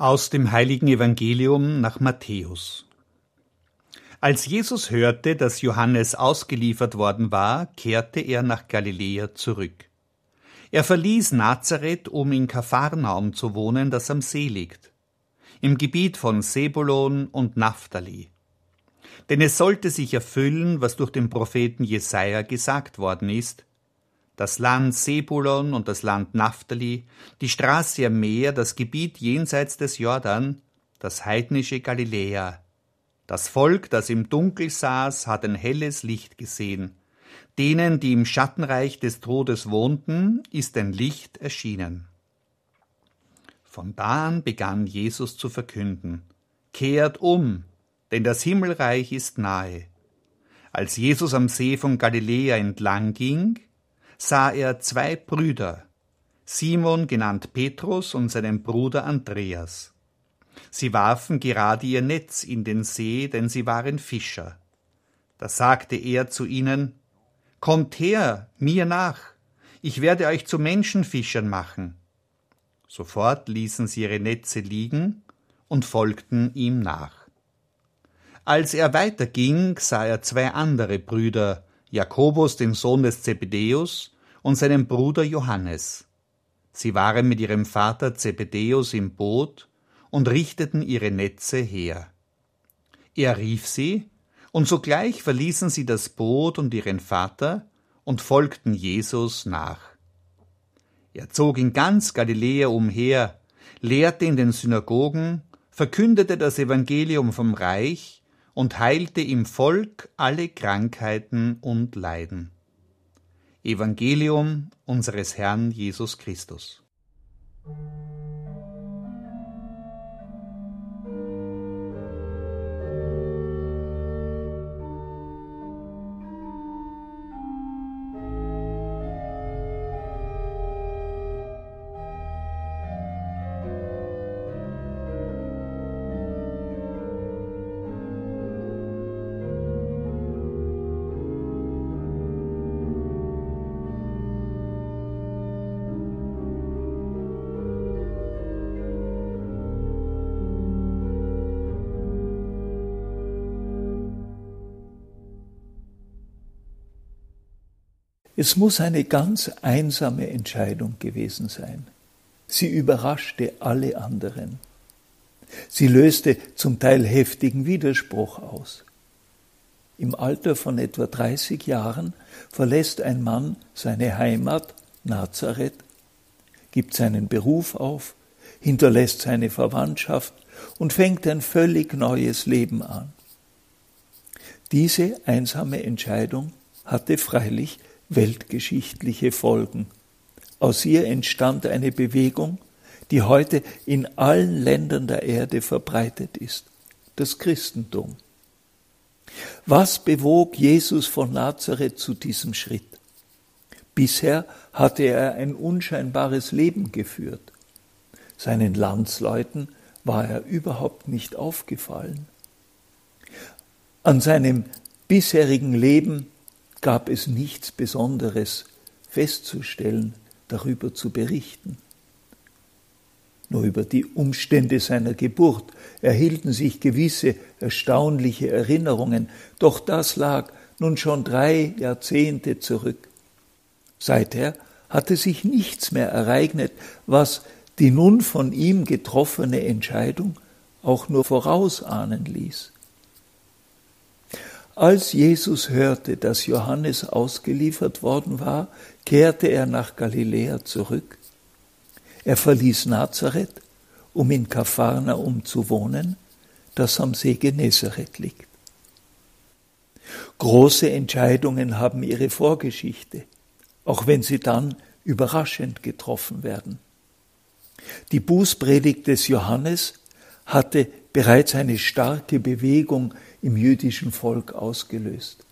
Aus dem heiligen Evangelium nach Matthäus. Als Jesus hörte, dass Johannes ausgeliefert worden war, kehrte er nach Galiläa zurück. Er verließ Nazareth, um in Kapharnaum zu wohnen, das am See liegt, im Gebiet von Sebulon und Naphtali. Denn es sollte sich erfüllen, was durch den Propheten Jesaja gesagt worden ist, das Land Sebulon und das Land Naphtali, die Straße am Meer, das Gebiet jenseits des Jordan, das heidnische Galiläa. Das Volk, das im Dunkel saß, hat ein helles Licht gesehen. Denen, die im Schattenreich des Todes wohnten, ist ein Licht erschienen. Von da an begann Jesus zu verkünden, Kehrt um, denn das Himmelreich ist nahe. Als Jesus am See von Galiläa entlang ging, sah er zwei Brüder, Simon genannt Petrus und seinen Bruder Andreas. Sie warfen gerade ihr Netz in den See, denn sie waren Fischer. Da sagte er zu ihnen, Kommt her, mir nach, ich werde euch zu Menschenfischern machen. Sofort ließen sie ihre Netze liegen und folgten ihm nach. Als er weiterging, sah er zwei andere Brüder, Jakobus, den Sohn des Zebedäus, und seinen Bruder Johannes. Sie waren mit ihrem Vater Zebedäus im Boot und richteten ihre Netze her. Er rief sie, und sogleich verließen sie das Boot und ihren Vater und folgten Jesus nach. Er zog in ganz Galiläa umher, lehrte in den Synagogen, verkündete das Evangelium vom Reich und heilte im Volk alle Krankheiten und Leiden. Evangelium unseres Herrn Jesus Christus. Es muss eine ganz einsame Entscheidung gewesen sein. Sie überraschte alle anderen. Sie löste zum Teil heftigen Widerspruch aus. Im Alter von etwa 30 Jahren verlässt ein Mann seine Heimat Nazareth, gibt seinen Beruf auf, hinterlässt seine Verwandtschaft und fängt ein völlig neues Leben an. Diese einsame Entscheidung hatte freilich weltgeschichtliche Folgen. Aus ihr entstand eine Bewegung, die heute in allen Ländern der Erde verbreitet ist, das Christentum. Was bewog Jesus von Nazareth zu diesem Schritt? Bisher hatte er ein unscheinbares Leben geführt. Seinen Landsleuten war er überhaupt nicht aufgefallen. An seinem bisherigen Leben gab es nichts Besonderes festzustellen, darüber zu berichten. Nur über die Umstände seiner Geburt erhielten sich gewisse erstaunliche Erinnerungen, doch das lag nun schon drei Jahrzehnte zurück. Seither hatte sich nichts mehr ereignet, was die nun von ihm getroffene Entscheidung auch nur vorausahnen ließ. Als Jesus hörte, dass Johannes ausgeliefert worden war, kehrte er nach Galiläa zurück. Er verließ Nazareth, um in Kapharnaum zu wohnen, das am See Genezareth liegt. Große Entscheidungen haben ihre Vorgeschichte, auch wenn sie dann überraschend getroffen werden. Die Bußpredigt des Johannes hatte bereits eine starke Bewegung im jüdischen Volk ausgelöst.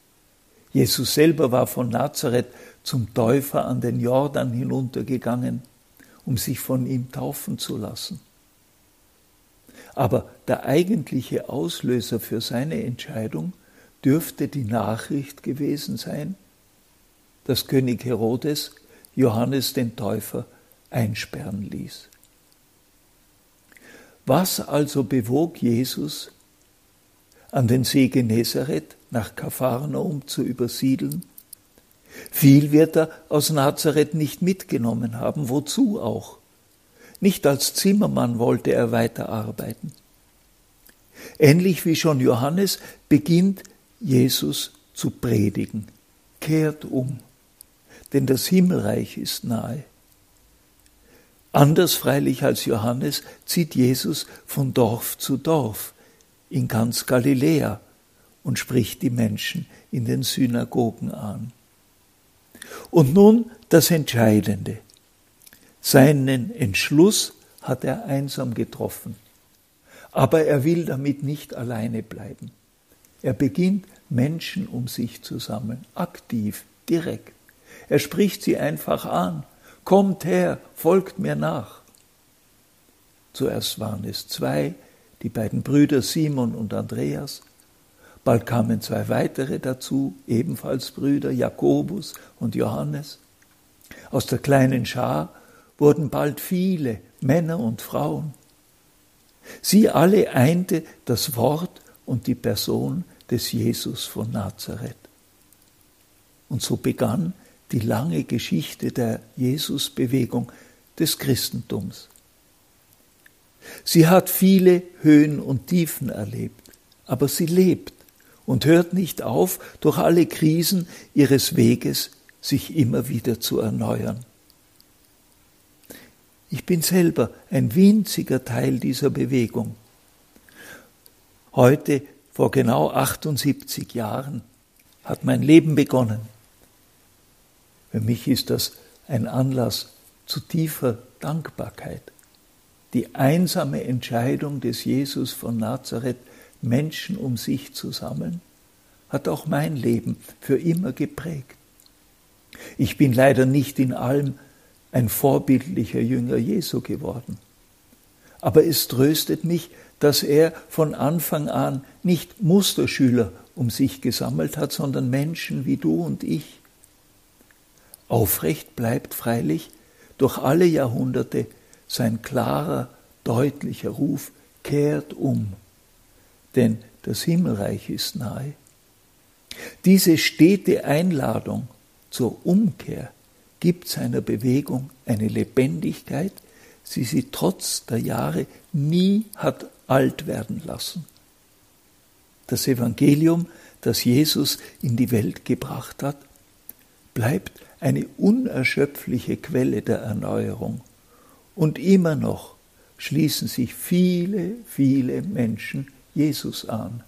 Jesus selber war von Nazareth zum Täufer an den Jordan hinuntergegangen, um sich von ihm taufen zu lassen. Aber der eigentliche Auslöser für seine Entscheidung dürfte die Nachricht gewesen sein, dass König Herodes Johannes den Täufer einsperren ließ. Was also bewog Jesus, an den See Genezareth nach Kapharnaum zu übersiedeln? Viel wird er aus Nazareth nicht mitgenommen haben, wozu auch? Nicht als Zimmermann wollte er weiterarbeiten. Ähnlich wie schon Johannes beginnt Jesus zu predigen. Kehrt um, denn das Himmelreich ist nahe. Anders freilich als Johannes zieht Jesus von Dorf zu Dorf in ganz Galiläa und spricht die Menschen in den Synagogen an. Und nun das Entscheidende. Seinen Entschluss hat er einsam getroffen. Aber er will damit nicht alleine bleiben. Er beginnt Menschen um sich zu sammeln, aktiv, direkt. Er spricht sie einfach an Kommt her, folgt mir nach. Zuerst waren es zwei, die beiden Brüder Simon und Andreas. Bald kamen zwei weitere dazu, ebenfalls Brüder, Jakobus und Johannes. Aus der kleinen Schar wurden bald viele Männer und Frauen. Sie alle einte das Wort und die Person des Jesus von Nazareth. Und so begann die lange Geschichte der Jesusbewegung des Christentums. Sie hat viele Höhen und Tiefen erlebt, aber sie lebt und hört nicht auf, durch alle Krisen ihres Weges sich immer wieder zu erneuern. Ich bin selber ein winziger Teil dieser Bewegung. Heute, vor genau 78 Jahren, hat mein Leben begonnen. Für mich ist das ein Anlass zu tiefer Dankbarkeit. Die einsame Entscheidung des Jesus von Nazareth, Menschen um sich zu sammeln, hat auch mein Leben für immer geprägt. Ich bin leider nicht in allem ein vorbildlicher Jünger Jesu geworden. Aber es tröstet mich, dass er von Anfang an nicht Musterschüler um sich gesammelt hat, sondern Menschen wie du und ich, Aufrecht bleibt freilich durch alle Jahrhunderte sein klarer, deutlicher Ruf, kehrt um, denn das Himmelreich ist nahe. Diese stete Einladung zur Umkehr gibt seiner Bewegung eine Lebendigkeit, die sie trotz der Jahre nie hat alt werden lassen. Das Evangelium, das Jesus in die Welt gebracht hat, bleibt eine unerschöpfliche Quelle der Erneuerung. Und immer noch schließen sich viele, viele Menschen Jesus an.